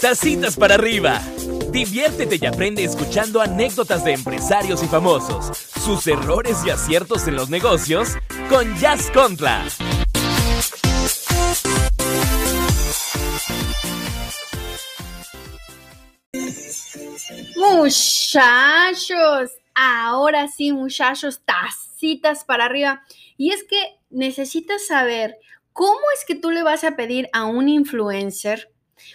Tacitas para arriba. Diviértete y aprende escuchando anécdotas de empresarios y famosos, sus errores y aciertos en los negocios con Jazz Contra. Muchachos, ahora sí, muchachos, tacitas para arriba. Y es que necesitas saber cómo es que tú le vas a pedir a un influencer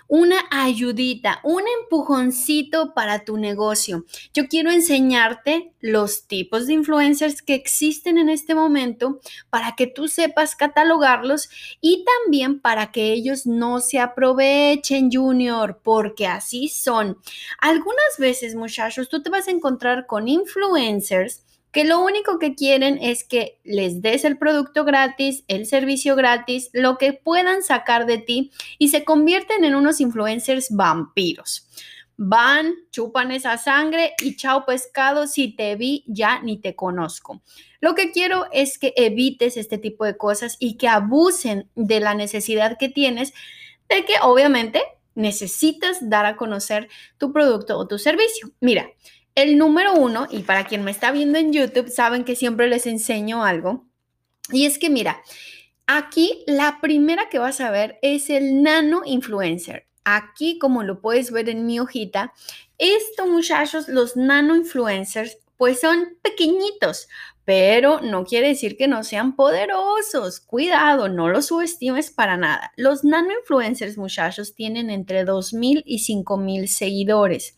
una ayudita, un empujoncito para tu negocio. Yo quiero enseñarte los tipos de influencers que existen en este momento para que tú sepas catalogarlos y también para que ellos no se aprovechen, Junior, porque así son. Algunas veces, muchachos, tú te vas a encontrar con influencers que lo único que quieren es que les des el producto gratis, el servicio gratis, lo que puedan sacar de ti y se convierten en unos influencers vampiros. Van, chupan esa sangre y chao pescado, si te vi ya ni te conozco. Lo que quiero es que evites este tipo de cosas y que abusen de la necesidad que tienes de que obviamente necesitas dar a conocer tu producto o tu servicio. Mira, el número uno, y para quien me está viendo en YouTube, saben que siempre les enseño algo. Y es que mira, aquí la primera que vas a ver es el nano influencer. Aquí, como lo puedes ver en mi hojita, estos muchachos, los nano influencers, pues son pequeñitos, pero no quiere decir que no sean poderosos. Cuidado, no los subestimes para nada. Los nano influencers, muchachos, tienen entre 2.000 y 5.000 seguidores.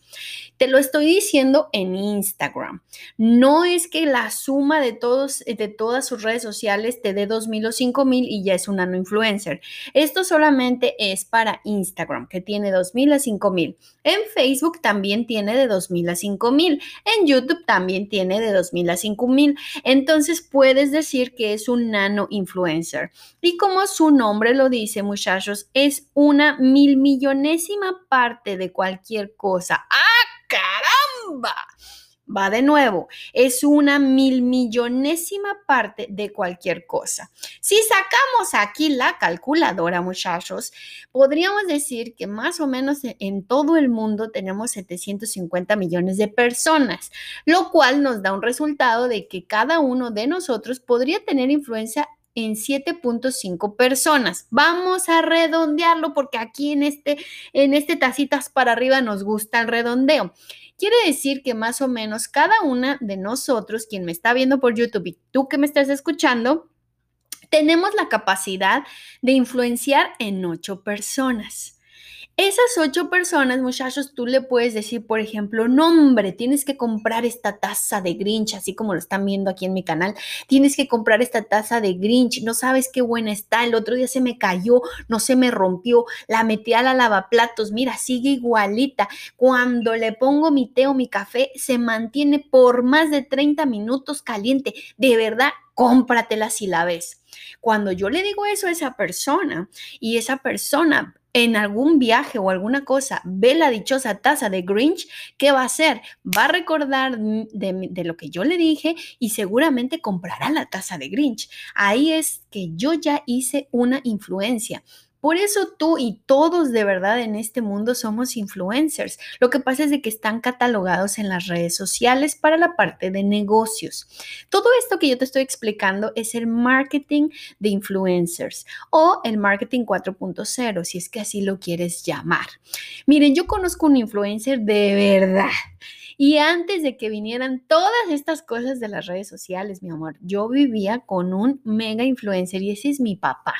Te lo estoy diciendo en Instagram. No es que la suma de, todos, de todas sus redes sociales te dé 2.000 o 5.000 y ya es un nano influencer. Esto solamente es para Instagram, que tiene 2.000 a 5.000. En Facebook también tiene de 2.000 a 5.000. En YouTube también tiene de 2.000 a 5.000 entonces puedes decir que es un nano influencer. Y como su nombre lo dice, muchachos, es una mil millonésima parte de cualquier cosa. ¡Ah, caramba! Va de nuevo, es una mil millonésima parte de cualquier cosa. Si sacamos aquí la calculadora, muchachos, podríamos decir que más o menos en todo el mundo tenemos 750 millones de personas, lo cual nos da un resultado de que cada uno de nosotros podría tener influencia en 7.5 personas. Vamos a redondearlo porque aquí en este, en este tacitas para arriba nos gusta el redondeo. Quiere decir que más o menos cada una de nosotros, quien me está viendo por YouTube y tú que me estás escuchando, tenemos la capacidad de influenciar en ocho personas. Esas ocho personas, muchachos, tú le puedes decir, por ejemplo, nombre, tienes que comprar esta taza de Grinch, así como lo están viendo aquí en mi canal. Tienes que comprar esta taza de Grinch, no sabes qué buena está. El otro día se me cayó, no se me rompió, la metí a la lavaplatos, mira, sigue igualita. Cuando le pongo mi té o mi café, se mantiene por más de 30 minutos caliente. De verdad, cómpratela si la ves. Cuando yo le digo eso a esa persona y esa persona en algún viaje o alguna cosa ve la dichosa taza de Grinch, ¿qué va a hacer? Va a recordar de, lo que yo le dije y seguramente comprará la taza de Grinch. Ahí es que yo ya hice una influencia. Por eso tú y todos de verdad en este mundo somos influencers. Lo que pasa es de que están catalogados en las redes sociales para la parte de negocios. Todo esto que yo te estoy explicando es el marketing de influencers o el marketing 4.0, si es que así lo quieres llamar. Miren, yo conozco un influencer de verdad y antes de que vinieran todas estas cosas de las redes sociales, mi amor, yo vivía con un mega influencer y ese es mi papá.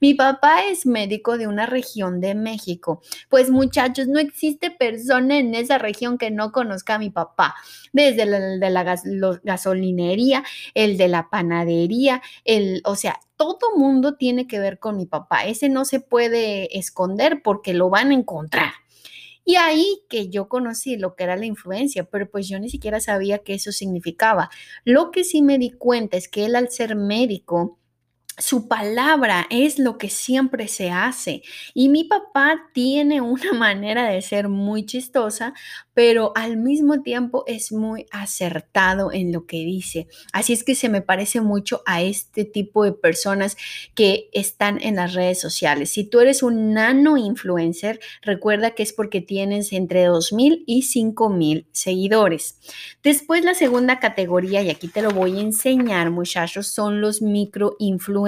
Mi papá es médico de una región de México. Pues muchachos, no existe persona en esa región que no conozca a mi papá. Desde el de la gasolinería, el de la panadería, el, o sea, todo mundo tiene que ver con mi papá. Ese no se puede esconder porque lo van a encontrar. Y ahí que yo conocí lo que era la influencia, pero pues yo ni siquiera sabía qué eso significaba. Lo que sí me di cuenta es que él al ser médico, su palabra es lo que siempre se hace. Y mi papá tiene una manera de ser muy chistosa, pero al mismo tiempo es muy acertado en lo que dice. Así es que se me parece mucho a este tipo de personas que están en las redes sociales. Si tú eres un nano influencer, recuerda que es porque tienes entre 2.000 y 5.000 seguidores. Después la segunda categoría, y aquí te lo voy a enseñar muchachos, son los micro influencers.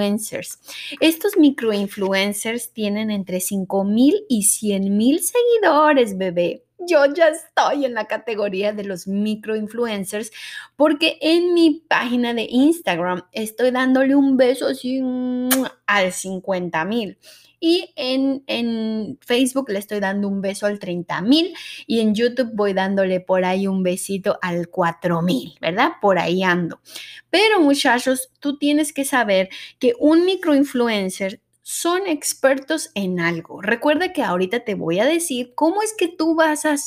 Estos micro influencers tienen entre 5.000 y 100.000 seguidores, bebé. Yo ya estoy en la categoría de los microinfluencers porque en mi página de Instagram estoy dándole un beso así al 50 mil. Y en, en, Facebook le estoy dando un beso al 30 mil y en YouTube voy dándole por ahí un besito al 4 mil, ¿verdad? Por ahí ando. Pero muchachos, tú tienes que saber que un microinfluencer son expertos en algo. Recuerda que ahorita te voy a decir cómo es que tú vas a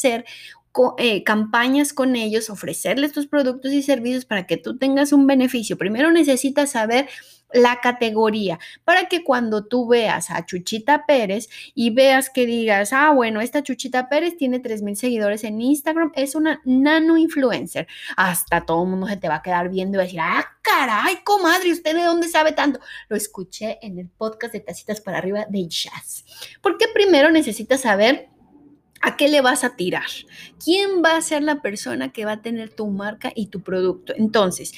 eh, campañas con ellos, ofrecerles tus productos y servicios para que tú tengas un beneficio. Primero necesitas saber la categoría para que cuando tú veas a Chuchita Pérez y veas que digas, ah, bueno, esta Chuchita Pérez tiene 3 mil seguidores en Instagram, es una nano influencer. Hasta todo el mundo se te va a quedar viendo y va a decir, ah, caray, comadre, ¿usted de dónde sabe tanto? Lo escuché en el podcast de Tacitas para Arriba de Jazz. Porque primero necesitas saber ¿A qué le vas a tirar? ¿Quién va a ser la persona que va a tener tu marca y tu producto? Entonces,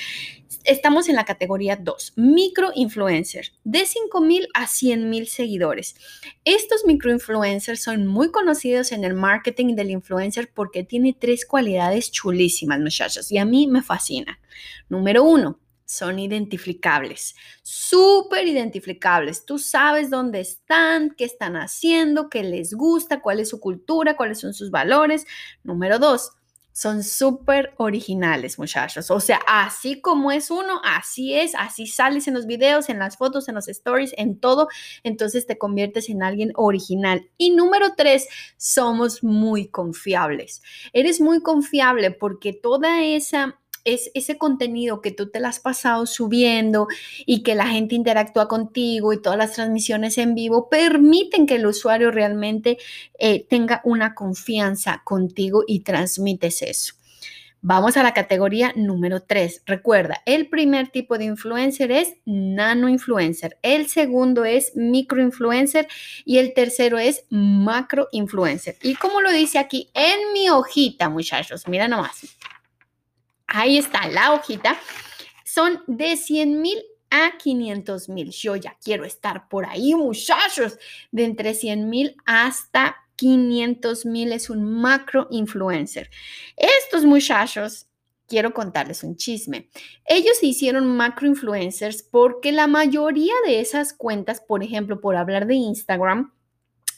estamos en la categoría 2, microinfluencers, de 5 mil a 100 mil seguidores. Estos microinfluencers son muy conocidos en el marketing del influencer porque tiene tres cualidades chulísimas, muchachos, y a mí me fascinan. Número uno, son identificables, súper identificables. Tú sabes dónde están, qué están haciendo, qué les gusta, cuál es su cultura, cuáles son sus valores. Número dos, son súper originales, muchachos. O sea, así como es uno, así es, así sales en los videos, en las fotos, en los stories, en todo. Entonces te conviertes en alguien original. Y número tres, somos muy confiables. Eres muy confiable porque toda esa es ese contenido que tú te has pasado subiendo y que la gente interactúa contigo y todas las transmisiones en vivo permiten que el usuario realmente eh, tenga una confianza contigo y transmites eso. Vamos a la categoría número 3. Recuerda, el primer tipo de influencer es nano influencer, el segundo es micro influencer y el tercero es macro influencer. Y como lo dice aquí en mi hojita, muchachos, mira nomás. Ahí está la hojita. Son de 100 mil a 500 mil. Yo ya quiero estar por ahí, muchachos. De entre 100 mil hasta 500 mil es un macro influencer. Estos muchachos, quiero contarles un chisme. Ellos se hicieron macro influencers porque la mayoría de esas cuentas, por ejemplo, por hablar de Instagram,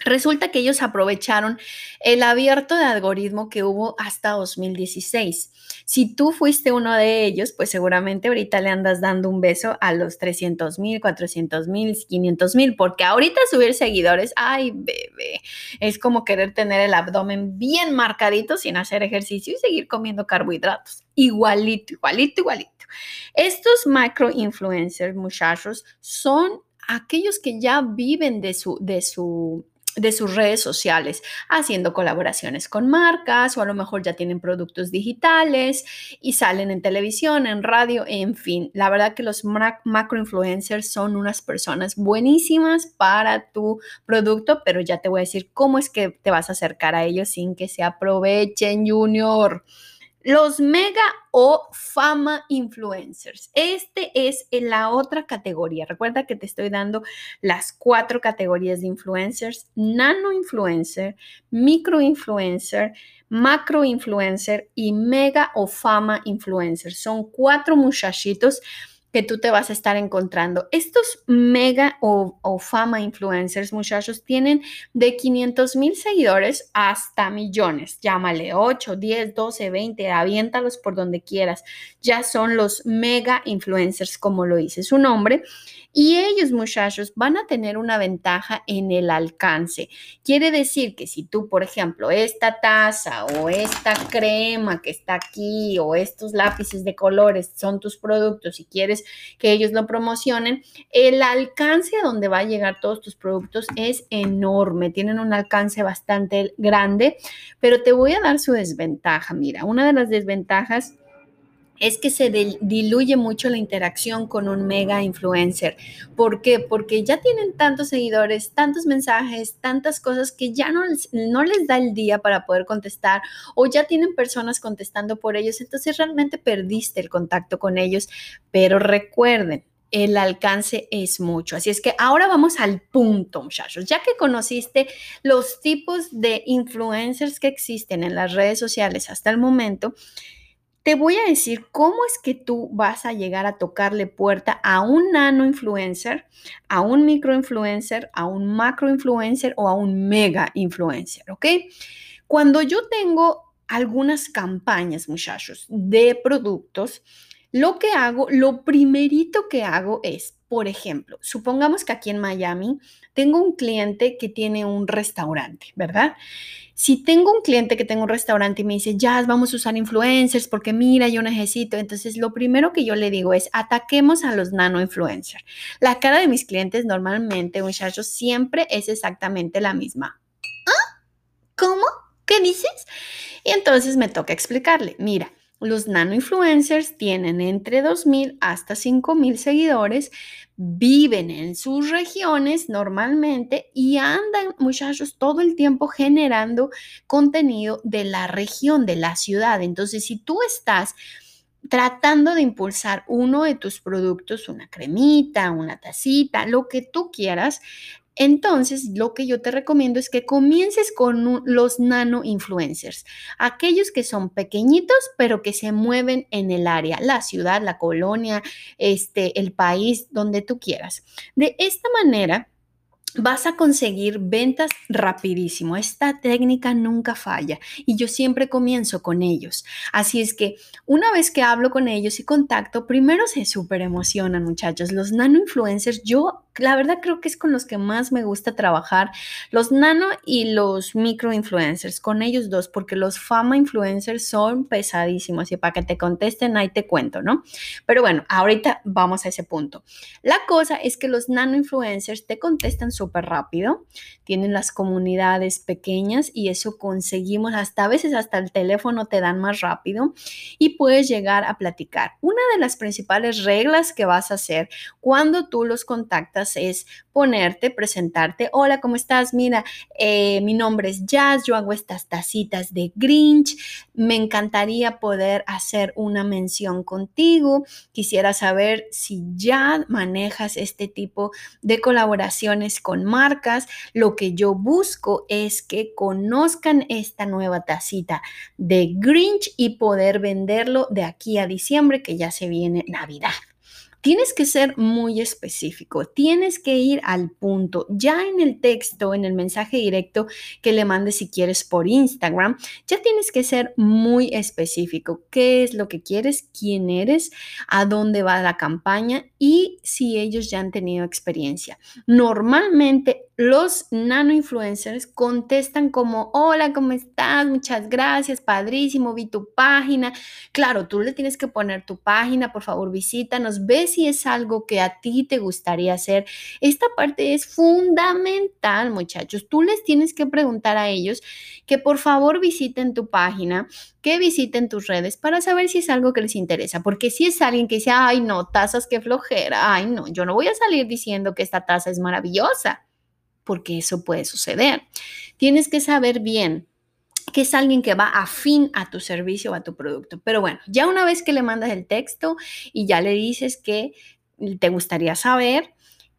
Resulta que ellos aprovecharon el abierto de algoritmo que hubo hasta 2016. Si tú fuiste uno de ellos, pues seguramente ahorita le andas dando un beso a los 300 mil, 400 mil, 500 mil, porque ahorita subir seguidores, ay bebé, es como querer tener el abdomen bien marcadito sin hacer ejercicio y seguir comiendo carbohidratos. Igualito, igualito, igualito. Estos macro influencers, muchachos, son aquellos que ya viven de su, de su de sus redes sociales, haciendo colaboraciones con marcas o a lo mejor ya tienen productos digitales y salen en televisión, en radio, en fin. La verdad que los macro influencers son unas personas buenísimas para tu producto, pero ya te voy a decir cómo es que te vas a acercar a ellos sin que se aprovechen, Junior. Los mega o fama influencers. Este es en la otra categoría. Recuerda que te estoy dando las cuatro categorías de influencers. Nano influencer, micro influencer, macro influencer y mega o fama influencer. Son cuatro muchachitos que tú te vas a estar encontrando. Estos mega o, fama influencers, muchachos, tienen de 500 mil seguidores hasta millones. Llámale 8, 10, 12, 20, aviéntalos por donde quieras. Ya son los mega influencers, como lo dice su nombre. Y ellos, muchachos, van a tener una ventaja en el alcance. Quiere decir que si tú, por ejemplo, esta taza o esta crema que está aquí o estos lápices de colores son tus productos y quieres que ellos lo promocionen, el alcance a donde va a llegar todos tus productos es enorme. Tienen un alcance bastante grande, pero te voy a dar su desventaja. Mira, una de las desventajas es que se diluye mucho la interacción con un mega influencer. ¿Por qué? Porque ya tienen tantos seguidores, tantos mensajes, tantas cosas que ya no no les da el día para poder contestar o ya tienen personas contestando por ellos. Entonces realmente perdiste el contacto con ellos. Pero recuerden, el alcance es mucho. Así es que ahora vamos al punto, muchachos. Ya que conociste los tipos de influencers que existen en las redes sociales hasta el momento, te voy a decir cómo es que tú vas a llegar a tocarle puerta a un nano influencer, a un micro influencer, a un macro influencer o a un mega influencer, ¿ok? Cuando yo tengo algunas campañas, muchachos, de productos, lo que hago, lo primerito que hago es, por ejemplo, supongamos que aquí en Miami tengo un cliente que tiene un restaurante, ¿verdad? Si tengo un cliente que tengo un restaurante y me dice, ya vamos a usar influencers porque mira, yo necesito, entonces lo primero que yo le digo es, ataquemos a los nano influencers. La cara de mis clientes normalmente, muchachos, siempre es exactamente la misma. ¿Ah? ¿Cómo? ¿Qué dices? Y entonces me toca explicarle, mira, los nano influencers tienen entre 2.000 hasta 5.000 seguidores, viven en sus regiones normalmente y andan, muchachos, todo el tiempo generando contenido de la región, de la ciudad. Entonces, si tú estás tratando de impulsar uno de tus productos, una cremita, una tacita, lo que tú quieras, entonces, lo que yo te recomiendo es que comiences con los nano influencers, aquellos que son pequeñitos, pero que se mueven en el área, la ciudad, la colonia, este, el país, donde tú quieras. De esta manera, vas a conseguir ventas rapidísimo. Esta técnica nunca falla y yo siempre comienzo con ellos. Así es que una vez que hablo con ellos y contacto, primero se súper emocionan muchachos. Los nano influencers, yo la verdad creo que es con los que más me gusta trabajar, los nano y los micro influencers, con ellos dos, porque los fama influencers son pesadísimos y para que te contesten ahí te cuento, ¿no? Pero bueno, ahorita vamos a ese punto. La cosa es que los nano influencers te contestan súper rápido, tienen las comunidades pequeñas y eso conseguimos hasta a veces hasta el teléfono te dan más rápido y puedes llegar a platicar. Una de las principales reglas que vas a hacer cuando tú los contactas es ponerte, presentarte. Hola, ¿cómo estás? Mira, eh, mi nombre es Jazz, yo hago estas tacitas de Grinch. Me encantaría poder hacer una mención contigo. Quisiera saber si ya manejas este tipo de colaboraciones con marcas. Lo que yo busco es que conozcan esta nueva tacita de Grinch y poder venderlo de aquí a diciembre, que ya se viene Navidad. Tienes que ser muy específico, tienes que ir al punto. Ya en el texto, en el mensaje directo que le mandes si quieres por Instagram, ya tienes que ser muy específico. ¿Qué es lo que quieres? ¿Quién eres? ¿A dónde va la campaña? Y si ellos ya han tenido experiencia. Normalmente los nano influencers contestan como, hola, ¿cómo estás? Muchas gracias, padrísimo, vi tu página. Claro, tú le tienes que poner tu página, por favor, visítanos, ve si es algo que a ti te gustaría hacer. Esta parte es fundamental, muchachos. Tú les tienes que preguntar a ellos que por favor visiten tu página, que visiten tus redes para saber si es algo que les interesa. Porque si es alguien que dice, ay, no, tazas, qué flojera, ay, no, yo no voy a salir diciendo que esta taza es maravillosa porque eso puede suceder. Tienes que saber bien que es alguien que va afín a tu servicio o a tu producto. Pero bueno, ya una vez que le mandas el texto y ya le dices que te gustaría saber,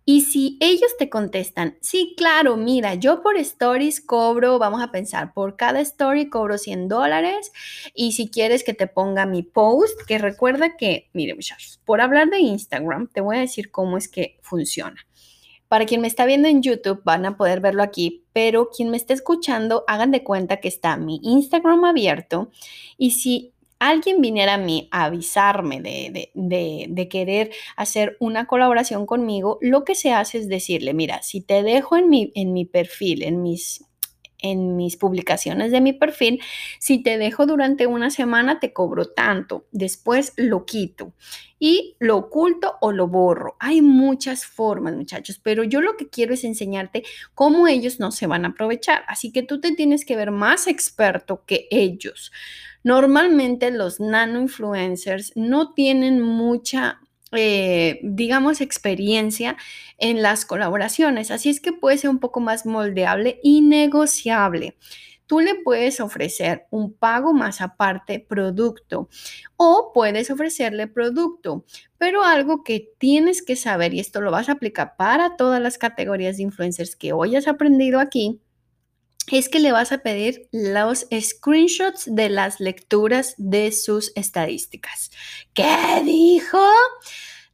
y si ellos te contestan, sí, claro, mira, yo por stories cobro, vamos a pensar, por cada story cobro 100 dólares y si quieres que te ponga mi post, que recuerda que, mire muchachos, por hablar de Instagram, te voy a decir cómo es que funciona. Para quien me está viendo en YouTube van a poder verlo aquí, pero quien me esté escuchando, hagan de cuenta que está mi Instagram abierto y si alguien viniera a mí a avisarme de, de, querer hacer una colaboración conmigo, lo que se hace es decirle, mira, si te dejo en mi, en mi perfil, en mis en mis publicaciones de mi perfil, si te dejo durante una semana te cobro tanto, después lo quito y lo oculto o lo borro. Hay muchas formas, muchachos, pero yo lo que quiero es enseñarte cómo ellos no se van a aprovechar. Así que tú te tienes que ver más experto que ellos. Normalmente los nano influencers no tienen mucha eh, digamos, experiencia en las colaboraciones. Así es que puede ser un poco más moldeable y negociable. Tú le puedes ofrecer un pago más aparte producto o puedes ofrecerle producto, pero algo que tienes que saber, y esto lo vas a aplicar para todas las categorías de influencers que hoy has aprendido aquí, es que le vas a pedir los screenshots de las lecturas de sus estadísticas. ¿Qué dijo?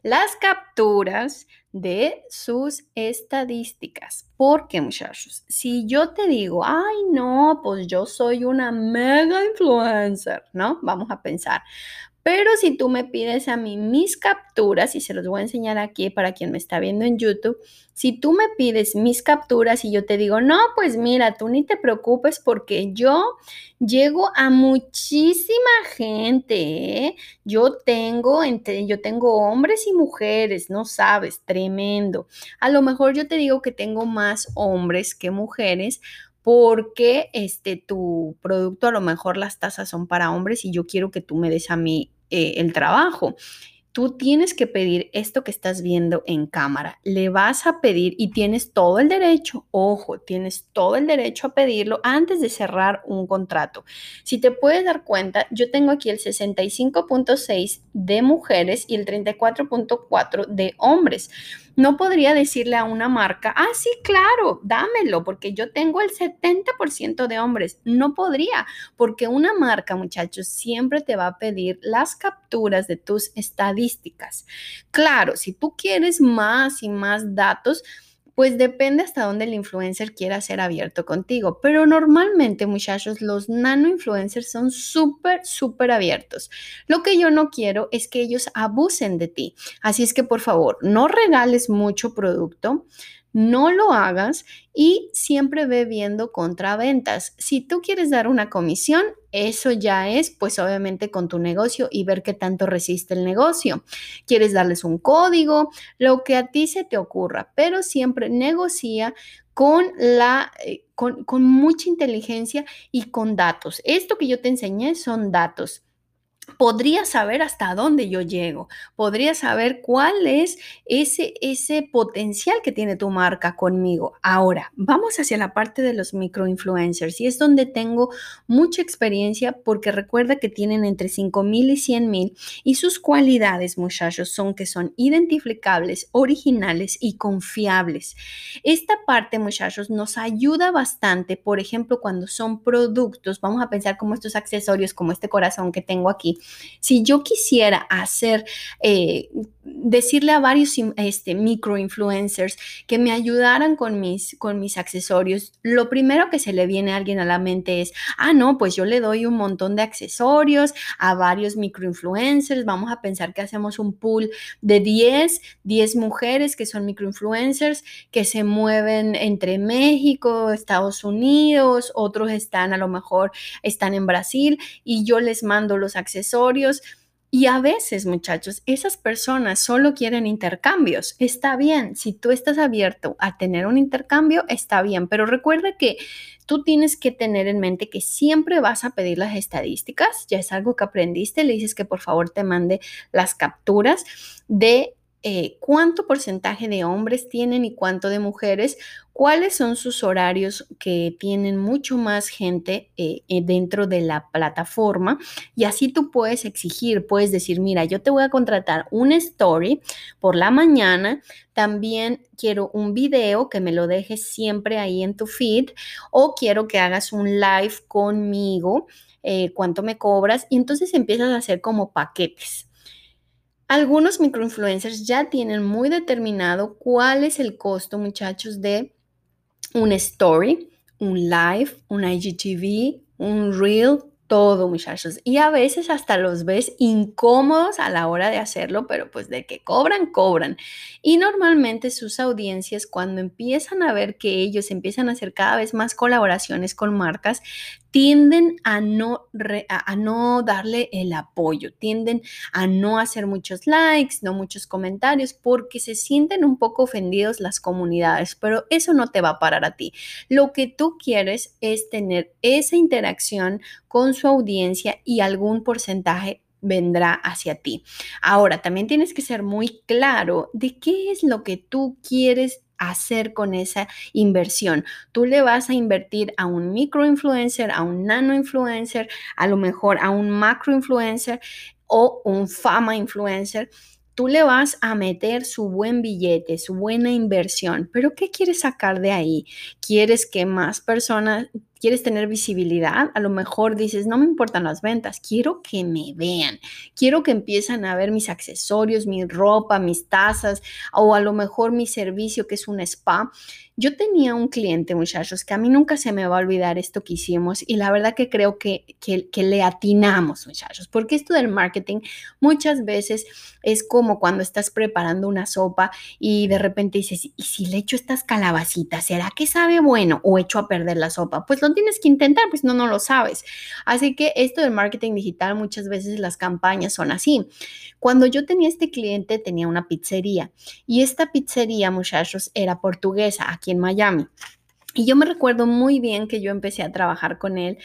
Las capturas de sus estadísticas. Porque muchachos, si yo te digo, ay no, pues yo soy una mega influencer, ¿no? Vamos a pensar, pero si tú me pides a mí mis capturas, y se los voy a enseñar aquí para quien me está viendo en YouTube, si tú me pides mis capturas y yo te digo, no, pues mira, tú ni te preocupes porque yo llego a muchísima gente, ¿eh? Yo tengo, entre, yo tengo hombres y mujeres, no sabes, tremendo. A lo mejor yo te digo que tengo más hombres que mujeres porque este, tu producto a lo mejor las tasas son para hombres y yo quiero que tú me des a mí eh, el trabajo. Tú tienes que pedir esto que estás viendo en cámara. Le vas a pedir y tienes todo el derecho, ojo, tienes todo el derecho a pedirlo antes de cerrar un contrato. Si te puedes dar cuenta, yo tengo aquí el 65.6 de mujeres y el 34.4 de hombres. No podría decirle a una marca, ah, sí, claro, dámelo, porque yo tengo el 70% de hombres. No podría, porque una marca, muchachos, siempre te va a pedir las capturas de tus estadísticas. Claro, si tú quieres más y más datos, pues depende hasta dónde el influencer quiera ser abierto contigo. Pero normalmente, muchachos, los nano influencers son súper, súper abiertos. Lo que yo no quiero es que ellos abusen de ti. Así es que, por favor, no regales mucho producto no lo hagas y siempre ve viendo contraventas. Si tú quieres dar una comisión, eso ya es, pues obviamente con tu negocio y ver qué tanto resiste el negocio. Quieres darles un código, lo que a ti se te ocurra, pero siempre negocia con la eh, con, con mucha inteligencia y con datos. Esto que yo te enseñé son datos podría saber hasta dónde yo llego, podría saber cuál es ese, ese potencial que tiene tu marca conmigo. Ahora, vamos hacia la parte de los microinfluencers y es donde tengo mucha experiencia porque recuerda que tienen entre 5 mil y 100 mil y sus cualidades, muchachos, son que son identificables, originales y confiables. Esta parte, muchachos, nos ayuda bastante, por ejemplo, cuando son productos, vamos a pensar como estos accesorios, como este corazón que tengo aquí si yo quisiera hacer, eh, decirle a varios este, microinfluencers que me ayudaran con mis, con mis accesorios, lo primero que se le viene a alguien a la mente es, ah, no, pues yo le doy un montón de accesorios a varios microinfluencers, vamos a pensar que hacemos un pool de 10, 10 mujeres que son microinfluencers, que se mueven entre México, Estados Unidos, otros están a lo mejor, están en Brasil y yo les mando los accesorios y a veces, muchachos, esas personas solo quieren intercambios. Está bien, si tú estás abierto a tener un intercambio, está bien, pero recuerda que tú tienes que tener en mente que siempre vas a pedir las estadísticas. Ya es algo que aprendiste, le dices que por favor te mande las capturas de eh, cuánto porcentaje de hombres tienen y cuánto de mujeres, cuáles son sus horarios que tienen mucho más gente eh, eh, dentro de la plataforma y así tú puedes exigir, puedes decir, mira, yo te voy a contratar un story por la mañana, también quiero un video que me lo dejes siempre ahí en tu feed o quiero que hagas un live conmigo, cuánto me cobras y entonces empiezas a hacer como paquetes. Algunos microinfluencers ya tienen muy determinado cuál es el costo, muchachos, de un story, un live, un IGTV, un reel, todo, muchachos. Y a veces hasta los ves incómodos a la hora de hacerlo, pero pues de que cobran, cobran. Y normalmente sus audiencias, cuando empiezan a ver que ellos empiezan a hacer cada vez más colaboraciones con marcas, tienden a no, a, no darle el apoyo, tienden a no hacer muchos likes, no muchos comentarios, porque se sienten un poco ofendidos las comunidades, pero eso no te va a parar a ti. Lo que tú quieres es tener esa interacción con su audiencia y algún porcentaje vendrá hacia ti. Ahora, también tienes que ser muy claro de qué es lo que tú quieres hacer con esa inversión. Tú le vas a invertir a un micro influencer, a un nano influencer, a lo mejor a un macro influencer o un fama influencer tú le vas a meter su buen billete, su buena inversión, pero ¿qué quieres sacar de ahí? ¿Quieres que más personas quieres tener visibilidad, a lo mejor dices, no me importan las ventas, quiero que me vean, quiero que empiecen a ver mis accesorios, mi ropa, mis tazas o a lo mejor mi servicio que es un spa. Yo tenía un cliente, muchachos, que a mí nunca se me va a olvidar esto que hicimos y la verdad que creo que, que, que le atinamos, muchachos, porque esto del marketing muchas veces es como cuando estás preparando una sopa y de repente dices, ¿y si le echo estas calabacitas? ¿Será que sabe bueno o echo a perder la sopa? Pues lo tienes que intentar, pues no, no lo sabes. Así que esto del marketing digital, muchas veces las campañas son así. Cuando yo tenía este cliente, tenía una pizzería y esta pizzería, muchachos, era portuguesa aquí en Miami. Y yo me recuerdo muy bien que yo empecé a trabajar con él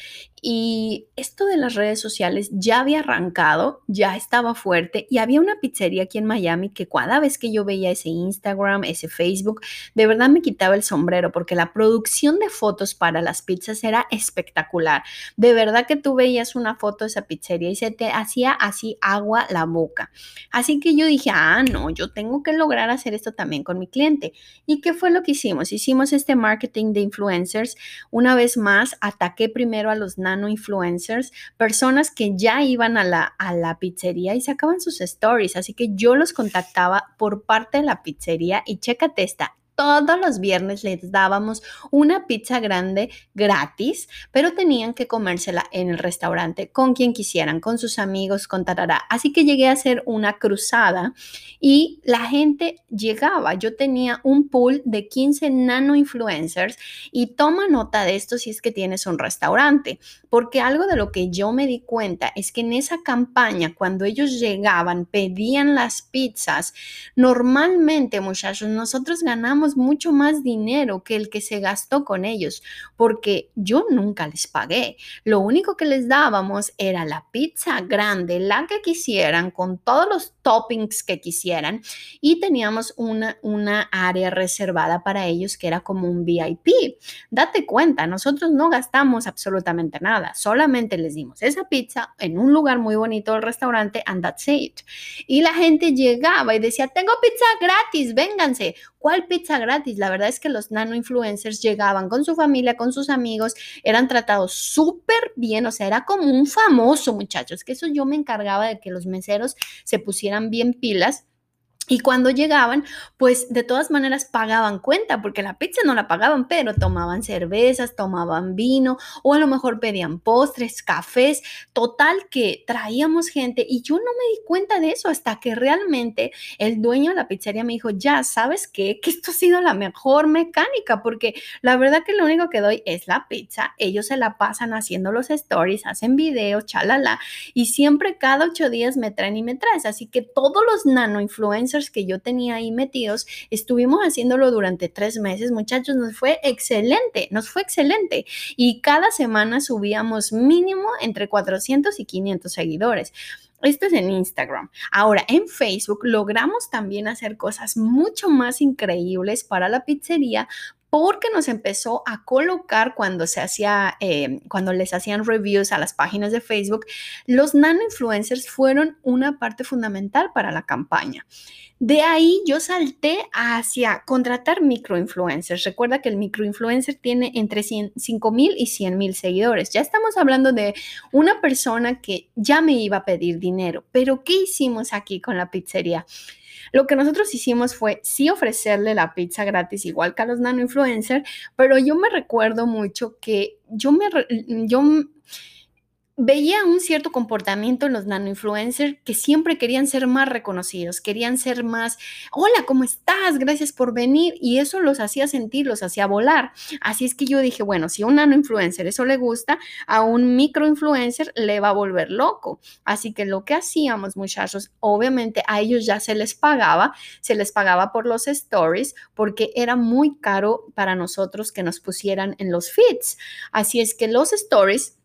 y esto de las redes sociales ya había arrancado, ya estaba fuerte y había una pizzería aquí en Miami que cada vez que yo veía ese Instagram, ese Facebook, de verdad me quitaba el sombrero porque la producción de fotos para las pizzas era espectacular. De verdad que tú veías una foto de esa pizzería y se te hacía así agua la boca. Así que yo dije, ah, no, yo tengo que lograr hacer esto también con mi cliente. ¿Y qué fue lo que hicimos? Hicimos este marketing de influencers. Una vez más, ataqué primero a los influencers, personas que ya iban a la, a la pizzería y sacaban sus stories. Así que yo los contactaba por parte de la pizzería y chécate esta, todos los viernes les dábamos una pizza grande gratis, pero tenían que comérsela en el restaurante con quien quisieran, con sus amigos, con tarará. Así que llegué a hacer una cruzada y la gente llegaba. Yo tenía un pool de 15 nano influencers y toma nota de esto si es que tienes un restaurante, porque algo de lo que yo me di cuenta es que en esa campaña, cuando ellos llegaban, pedían las pizzas, normalmente, muchachos, nosotros ganamos mucho más dinero que el que se gastó con ellos, porque yo nunca les pagué. Lo único que les dábamos era la pizza grande, la que quisieran, con todos los toppings que quisieran, y teníamos una, una área reservada para ellos que era como un VIP. Date cuenta, nosotros no gastamos absolutamente nada, solamente les dimos esa pizza en un lugar muy bonito del restaurante and that's it. Y la gente llegaba y decía, tengo pizza gratis, vénganse. ¿Cuál pizza gratis? La verdad es que los nano influencers llegaban con su familia, con sus amigos, eran tratados súper bien, o sea, era como un famoso, muchachos, que eso yo me encargaba de que los meseros se pusieran bien pilas y cuando llegaban, pues de todas maneras pagaban cuenta, porque la pizza no la pagaban, pero tomaban cervezas, tomaban vino o a lo mejor pedían postres, cafés. Total que traíamos gente y yo no me di cuenta de eso hasta que realmente el dueño de la pizzería me dijo, ya, ¿sabes qué? Que esto ha sido la mejor mecánica, porque la verdad que lo único que doy es la pizza. Ellos se la pasan haciendo los stories, hacen videos, chalala, y siempre cada ocho días me traen y me traes. Así que todos los nano influencers que yo tenía ahí metidos, estuvimos haciéndolo durante tres meses, muchachos, nos fue excelente, nos fue excelente. Y cada semana subíamos mínimo entre 400 y 500 seguidores. Esto es en Instagram. Ahora, en Facebook logramos también hacer cosas mucho más increíbles para la pizzería porque nos empezó a colocar cuando se hacía, eh, cuando les hacían reviews a las páginas de Facebook, los nano influencers fueron una parte fundamental para la campaña. De ahí yo salté hacia contratar microinfluencers. Recuerda que el microinfluencer tiene entre 5 mil y 100 mil seguidores. Ya estamos hablando de una persona que ya me iba a pedir dinero. Pero ¿qué hicimos aquí con la pizzería? Lo que nosotros hicimos fue sí ofrecerle la pizza gratis igual que a los nano influencers, pero yo me recuerdo mucho que yo me yo veía un cierto comportamiento en los nano influencers que siempre querían ser más reconocidos, querían ser más, hola, ¿cómo estás? Gracias por venir. Y eso los hacía sentir, los hacía volar. Así es que yo dije, bueno, si a un nano influencer eso le gusta, a un micro influencer le va a volver loco. Así que lo que hacíamos, muchachos, obviamente a ellos ya se les pagaba, se les pagaba por los stories porque era muy caro para nosotros que nos pusieran en los feeds. Así es que los stories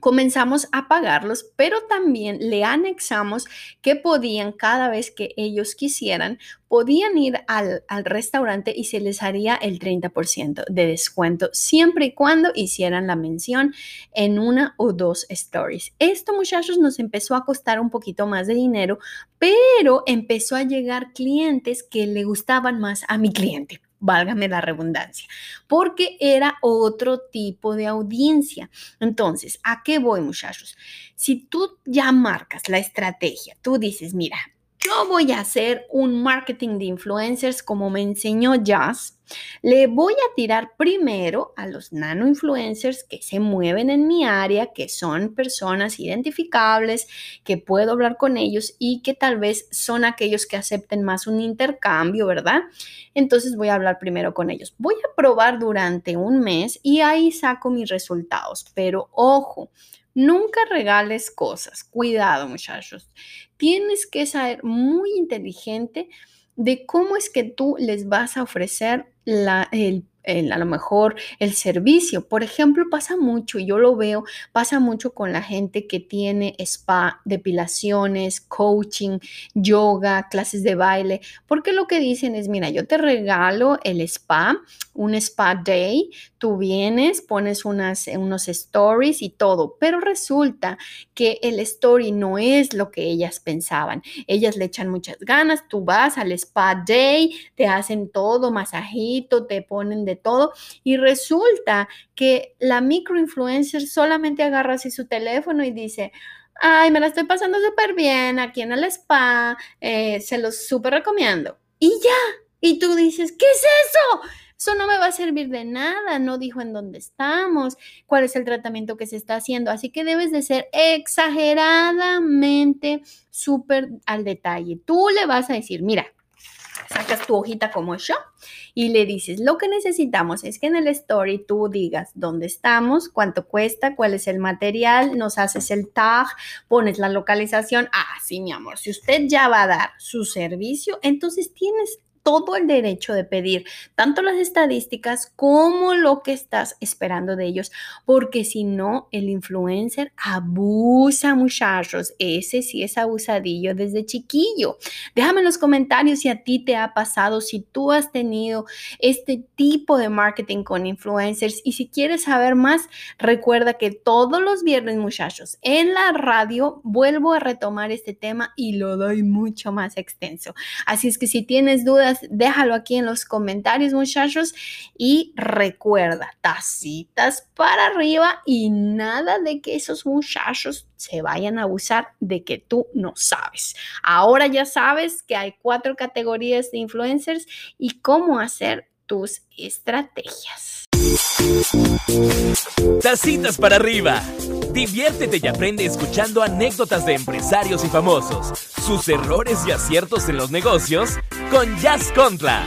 comenzamos a pagarlos, pero también le anexamos que podían, cada vez que ellos quisieran, podían ir al, restaurante y se les haría el 30% de descuento, siempre y cuando hicieran la mención en una o dos stories. Esto, muchachos, nos empezó a costar un poquito más de dinero, pero empezó a llegar clientes que le gustaban más a mi cliente válgame la redundancia, porque era otro tipo de audiencia. Entonces, ¿a qué voy, muchachos? Si tú ya marcas la estrategia, tú dices, mira, yo voy a hacer un marketing de influencers como me enseñó Jazz. Le voy a tirar primero a los nano influencers que se mueven en mi área, que son personas identificables, que puedo hablar con ellos y que tal vez son aquellos que acepten más un intercambio, ¿verdad? Entonces voy a hablar primero con ellos. Voy a probar durante un mes y ahí saco mis resultados. Pero ojo, Nunca regales cosas. Cuidado, muchachos. Tienes que ser muy inteligente de cómo es que tú les vas a ofrecer la, el a lo mejor el servicio. Por ejemplo, pasa mucho, yo lo veo, pasa mucho con la gente que tiene spa, depilaciones, coaching, yoga, clases de baile, porque lo que dicen es, mira, yo te regalo el spa, un spa day, tú vienes, pones unas, unos stories y todo, pero resulta que el story no es lo que ellas pensaban. Ellas le echan muchas ganas, tú vas al spa day, te hacen todo, masajito, te ponen de todo. Y resulta que la microinfluencer solamente agarra así su teléfono y dice, ay, me la estoy pasando súper bien aquí en el spa, eh, se los súper recomiendo. Y ya, y tú dices, ¿qué es eso? Eso no me va a servir de nada, no dijo en dónde estamos, cuál es el tratamiento que se está haciendo, así que debes de ser exageradamente súper al detalle. Tú le vas a decir, mira, sacas tu hojita como yo y le dices, lo que necesitamos es que en el story tú digas dónde estamos, cuánto cuesta, cuál es el material, nos haces el tag, pones la localización. Ah, sí, mi amor, si usted ya va a dar su servicio, entonces tienes todo el derecho de pedir tanto las estadísticas como lo que estás esperando de ellos, porque si no, el influencer abusa, muchachos. Ese sí es abusadillo desde chiquillo. Déjame en los comentarios si a ti te ha pasado, si tú has tenido este tipo de marketing con influencers y si quieres saber más, recuerda que todos los viernes, muchachos, en la radio vuelvo a retomar este tema y lo doy mucho más extenso. Así es que si tienes déjalo aquí en los comentarios, muchachos. Y recuerda, tacitas para arriba y nada de que esos muchachos se vayan a abusar de que tú no sabes. Ahora ya sabes que hay cuatro categorías de influencers y cómo hacer tus estrategias. Tacitas para arriba. Diviértete y aprende escuchando anécdotas de empresarios y famosos, sus errores y aciertos en los negocios con Jazz Contra.